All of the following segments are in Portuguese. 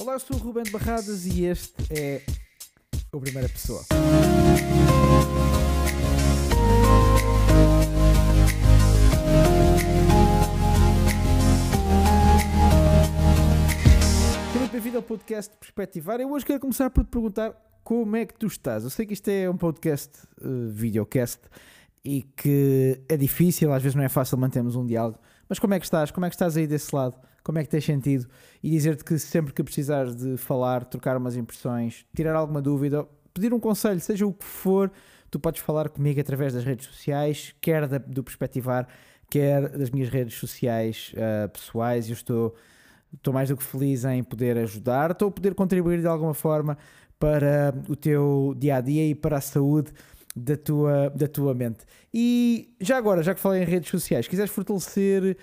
Olá, eu sou o Rubén Barradas e este é o Primeira Pessoa. Bem-vindo ao podcast Perspectivar. Eu hoje quero começar por te perguntar como é que tu estás. Eu sei que isto é um podcast, uh, videocast, e que é difícil, às vezes não é fácil mantermos um diálogo, mas como é que estás? Como é que estás aí desse lado? Como é que tens sentido? E dizer-te que sempre que precisares de falar, trocar umas impressões, tirar alguma dúvida, pedir um conselho, seja o que for, tu podes falar comigo através das redes sociais, quer da, do Perspectivar, quer das minhas redes sociais uh, pessoais. Eu estou, estou mais do que feliz em poder ajudar, estou a poder contribuir de alguma forma para o teu dia a dia e para a saúde da tua, da tua mente. E já agora, já que falei em redes sociais, quiseres fortalecer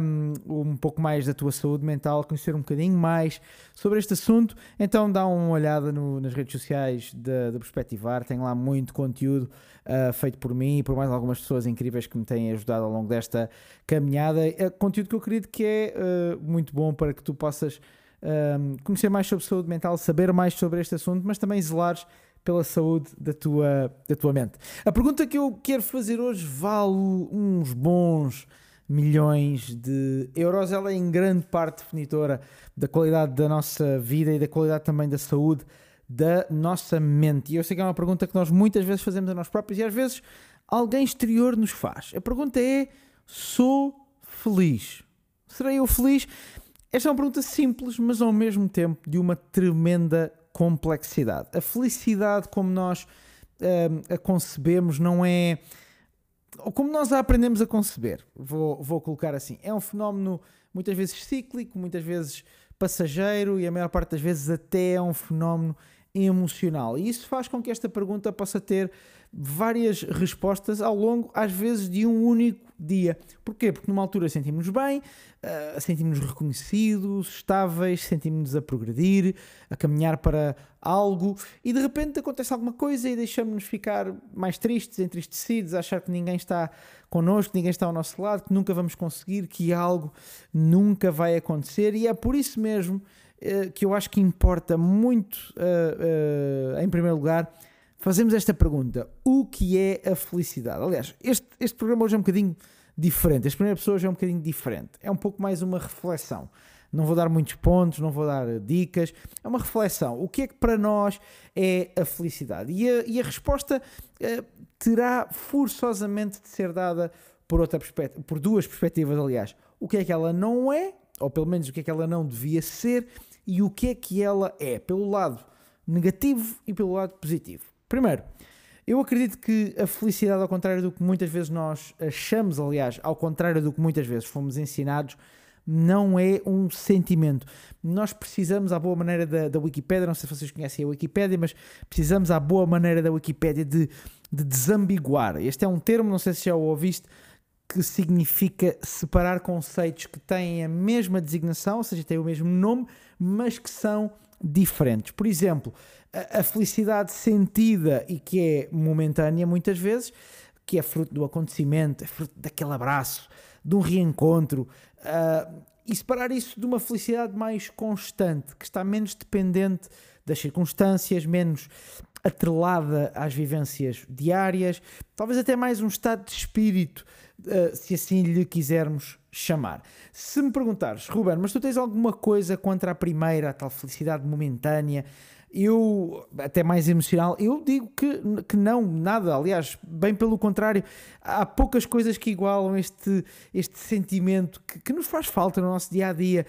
um, um pouco mais da tua saúde mental, conhecer um bocadinho mais sobre este assunto, então dá uma olhada no, nas redes sociais do Perspectivar, tem lá muito conteúdo uh, feito por mim e por mais algumas pessoas incríveis que me têm ajudado ao longo desta caminhada. É conteúdo que eu acredito que é uh, muito bom para que tu possas um, conhecer mais sobre saúde mental, saber mais sobre este assunto, mas também zelares pela saúde da tua, da tua mente. A pergunta que eu quero fazer hoje vale uns bons milhões de euros. Ela é em grande parte definitora da qualidade da nossa vida e da qualidade também da saúde da nossa mente. E eu sei que é uma pergunta que nós muitas vezes fazemos a nós próprios e às vezes alguém exterior nos faz. A pergunta é: sou feliz? Serei eu feliz? Esta é uma pergunta simples, mas ao mesmo tempo de uma tremenda complexidade. A felicidade, como nós uh, a concebemos, não é. Ou como nós a aprendemos a conceber, vou, vou colocar assim. É um fenómeno muitas vezes cíclico, muitas vezes passageiro e a maior parte das vezes até é um fenómeno emocional. E isso faz com que esta pergunta possa ter várias respostas ao longo, às vezes, de um único dia. Porquê? Porque numa altura sentimos-nos bem, uh, sentimos-nos reconhecidos, estáveis, sentimos-nos a progredir, a caminhar para algo e de repente acontece alguma coisa e deixamos-nos ficar mais tristes, entristecidos, achar que ninguém está connosco, ninguém está ao nosso lado, que nunca vamos conseguir, que algo nunca vai acontecer e é por isso mesmo que eu acho que importa muito, uh, em primeiro lugar, fazemos esta pergunta: o que é a felicidade? Aliás, este, este programa hoje é um bocadinho diferente. Este primeira pessoa hoje é um bocadinho diferente. É um pouco mais uma reflexão. Não vou dar muitos pontos, não vou dar dicas. É uma reflexão. O que é que para nós é a felicidade? E a, e a resposta terá forçosamente de ser dada por, outra por duas perspectivas, aliás. O que é que ela não é, ou pelo menos o que é que ela não devia ser, e o que é que ela é, pelo lado negativo e pelo lado positivo. Primeiro, eu acredito que a felicidade, ao contrário do que muitas vezes nós achamos, aliás, ao contrário do que muitas vezes fomos ensinados, não é um sentimento. Nós precisamos, à boa maneira da, da Wikipédia, não sei se vocês conhecem a Wikipédia, mas precisamos, à boa maneira da Wikipédia, de, de desambiguar. Este é um termo, não sei se já o ouviste, que significa separar conceitos que têm a mesma designação, ou seja, têm o mesmo nome, mas que são diferentes. Por exemplo, a, a felicidade sentida e que é momentânea muitas vezes, que é fruto do acontecimento, é fruto daquele abraço, de um reencontro, uh, e separar isso de uma felicidade mais constante, que está menos dependente das circunstâncias, menos atrelada às vivências diárias, talvez até mais um estado de espírito, uh, se assim lhe quisermos chamar. Se me perguntares, Ruben, mas tu tens alguma coisa contra a primeira, a tal felicidade momentânea? Eu, até mais emocional, eu digo que, que não, nada. Aliás, bem pelo contrário, há poucas coisas que igualam este, este sentimento que, que nos faz falta no nosso dia a dia,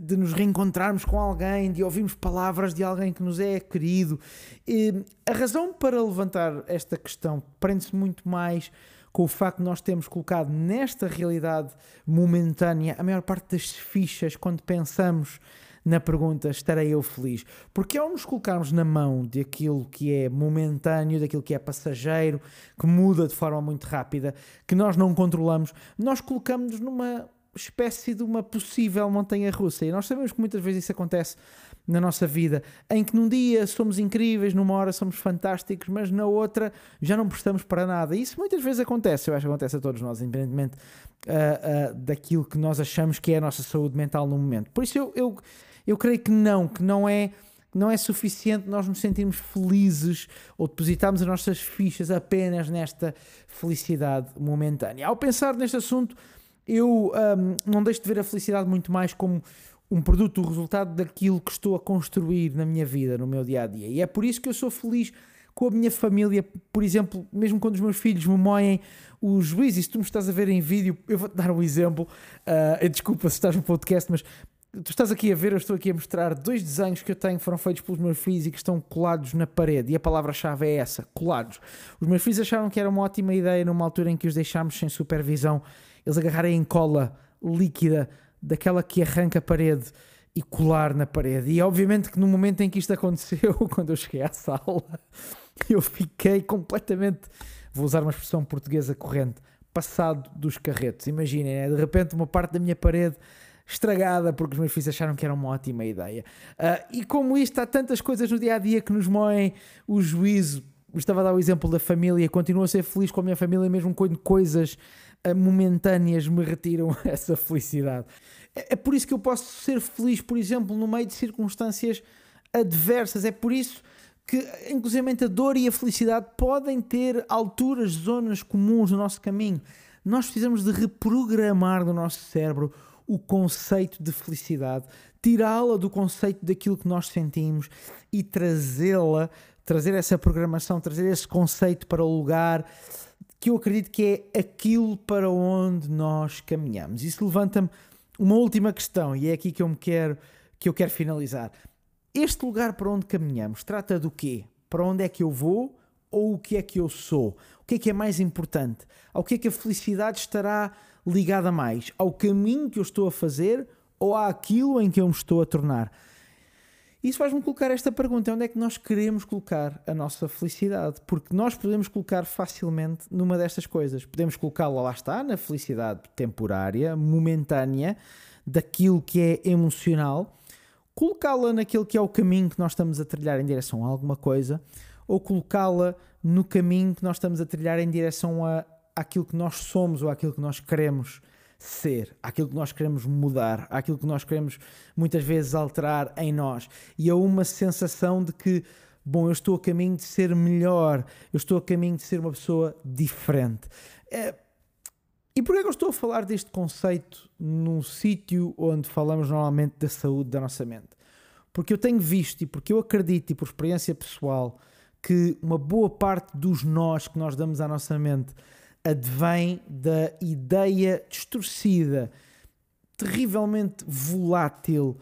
de nos reencontrarmos com alguém, de ouvirmos palavras de alguém que nos é querido. E a razão para levantar esta questão prende-se muito mais com o facto de nós termos colocado nesta realidade momentânea a maior parte das fichas quando pensamos na pergunta estarei eu feliz? Porque ao nos colocarmos na mão daquilo que é momentâneo, daquilo que é passageiro, que muda de forma muito rápida, que nós não controlamos, nós colocamos-nos numa espécie de uma possível montanha russa. E nós sabemos que muitas vezes isso acontece na nossa vida, em que num dia somos incríveis, numa hora somos fantásticos, mas na outra já não prestamos para nada. E isso muitas vezes acontece, eu acho que acontece a todos nós, independentemente uh, uh, daquilo que nós achamos que é a nossa saúde mental no momento. Por isso eu, eu, eu creio que não, que não é não é suficiente nós nos sentirmos felizes ou depositarmos as nossas fichas apenas nesta felicidade momentânea. Ao pensar neste assunto, eu um, não deixo de ver a felicidade muito mais como um produto, o resultado daquilo que estou a construir na minha vida, no meu dia a dia. E é por isso que eu sou feliz com a minha família, por exemplo, mesmo quando os meus filhos me moem os juízes, se tu me estás a ver em vídeo, eu vou-te dar um exemplo, uh, desculpa se estás no podcast, mas tu estás aqui a ver, eu estou aqui a mostrar dois desenhos que eu tenho, foram feitos pelos meus filhos e que estão colados na parede, e a palavra-chave é essa, colados. Os meus filhos acharam que era uma ótima ideia numa altura em que os deixámos sem supervisão, eles agarrarem em cola líquida daquela que arranca a parede e colar na parede. E obviamente que no momento em que isto aconteceu, quando eu cheguei à sala, eu fiquei completamente, vou usar uma expressão portuguesa corrente, passado dos carretos. Imaginem, né? de repente uma parte da minha parede estragada porque os meus filhos acharam que era uma ótima ideia. Uh, e como isto, há tantas coisas no dia a dia que nos moem o juízo. Estava a dar o exemplo da família, continuo a ser feliz com a minha família, mesmo quando coisas momentâneas me retiram essa felicidade. É, é por isso que eu posso ser feliz, por exemplo, no meio de circunstâncias adversas. É por isso que, inclusive, a dor e a felicidade podem ter alturas, zonas comuns no nosso caminho. Nós precisamos de reprogramar no nosso cérebro o conceito de felicidade, tirá-la do conceito daquilo que nós sentimos e trazê-la, trazer essa programação, trazer esse conceito para o lugar que eu acredito que é aquilo para onde nós caminhamos. Isso levanta-me uma última questão e é aqui que eu me quero que eu quero finalizar. Este lugar para onde caminhamos trata do quê? Para onde é que eu vou ou o que é que eu sou? O que é que é mais importante? Ao que é que a felicidade estará ligada mais? Ao caminho que eu estou a fazer ou àquilo em que eu me estou a tornar? Isso faz-me colocar esta pergunta: onde é que nós queremos colocar a nossa felicidade? Porque nós podemos colocar facilmente numa destas coisas. Podemos colocá-la, lá está, na felicidade temporária, momentânea, daquilo que é emocional, colocá-la naquele que é o caminho que nós estamos a trilhar em direção a alguma coisa, ou colocá-la no caminho que nós estamos a trilhar em direção a aquilo que nós somos ou aquilo que nós queremos ser, aquilo que nós queremos mudar, aquilo que nós queremos muitas vezes alterar em nós. E há uma sensação de que, bom, eu estou a caminho de ser melhor, eu estou a caminho de ser uma pessoa diferente. É... E porquê é que eu estou a falar deste conceito num sítio onde falamos normalmente da saúde da nossa mente? Porque eu tenho visto e porque eu acredito, e por experiência pessoal, que uma boa parte dos nós que nós damos à nossa mente advém da ideia distorcida, terrivelmente volátil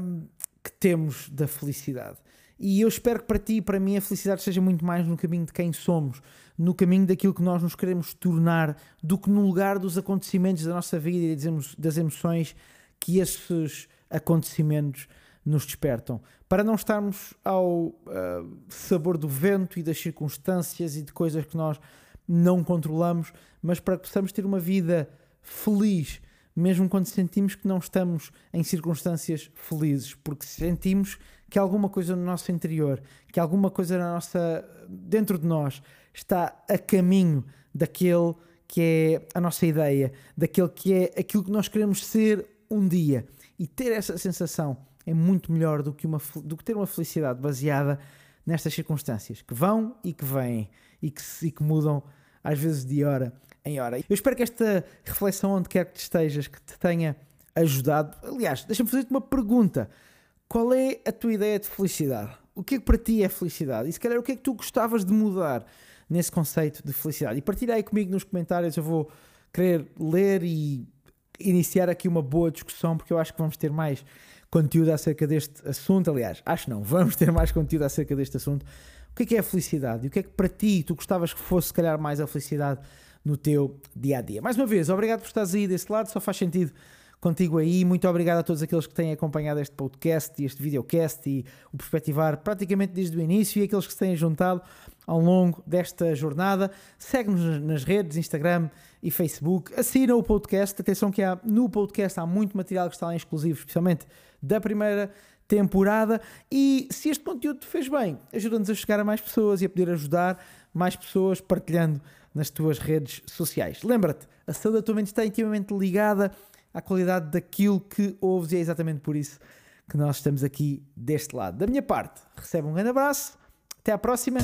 um, que temos da felicidade. E eu espero que para ti e para mim a felicidade seja muito mais no caminho de quem somos, no caminho daquilo que nós nos queremos tornar, do que no lugar dos acontecimentos da nossa vida e das emoções que esses acontecimentos nos despertam. Para não estarmos ao uh, sabor do vento e das circunstâncias e de coisas que nós não controlamos, mas para que possamos ter uma vida feliz, mesmo quando sentimos que não estamos em circunstâncias felizes, porque sentimos que alguma coisa no nosso interior, que alguma coisa na nossa dentro de nós está a caminho daquele que é a nossa ideia, daquele que é aquilo que nós queremos ser um dia. E ter essa sensação é muito melhor do que, uma, do que ter uma felicidade baseada nestas circunstâncias que vão e que vêm e que, e que mudam às vezes de hora em hora. Eu espero que esta reflexão, onde quer que estejas, que te tenha ajudado. Aliás, deixa-me fazer-te uma pergunta. Qual é a tua ideia de felicidade? O que é que para ti é felicidade? E se calhar o que é que tu gostavas de mudar nesse conceito de felicidade? E partilha aí comigo nos comentários, eu vou querer ler e iniciar aqui uma boa discussão, porque eu acho que vamos ter mais conteúdo acerca deste assunto. Aliás, acho não, vamos ter mais conteúdo acerca deste assunto. O que é que é a felicidade? E o que é que para ti tu gostavas que fosse, se calhar, mais a felicidade no teu dia a dia? Mais uma vez, obrigado por estares aí desse lado, só faz sentido contigo aí. Muito obrigado a todos aqueles que têm acompanhado este podcast e este videocast e o perspectivar praticamente desde o início e aqueles que se têm juntado ao longo desta jornada. Segue-nos nas redes, Instagram e Facebook. Assina o podcast. Atenção que há, no podcast há muito material que está lá exclusivo, especialmente da primeira temporada. E se este conteúdo te fez bem, ajuda-nos a chegar a mais pessoas e a poder ajudar mais pessoas partilhando nas tuas redes sociais. Lembra-te, a saúde da tua mente está intimamente ligada à qualidade daquilo que ouves e é exatamente por isso que nós estamos aqui deste lado. Da minha parte, recebe um grande abraço, até à próxima.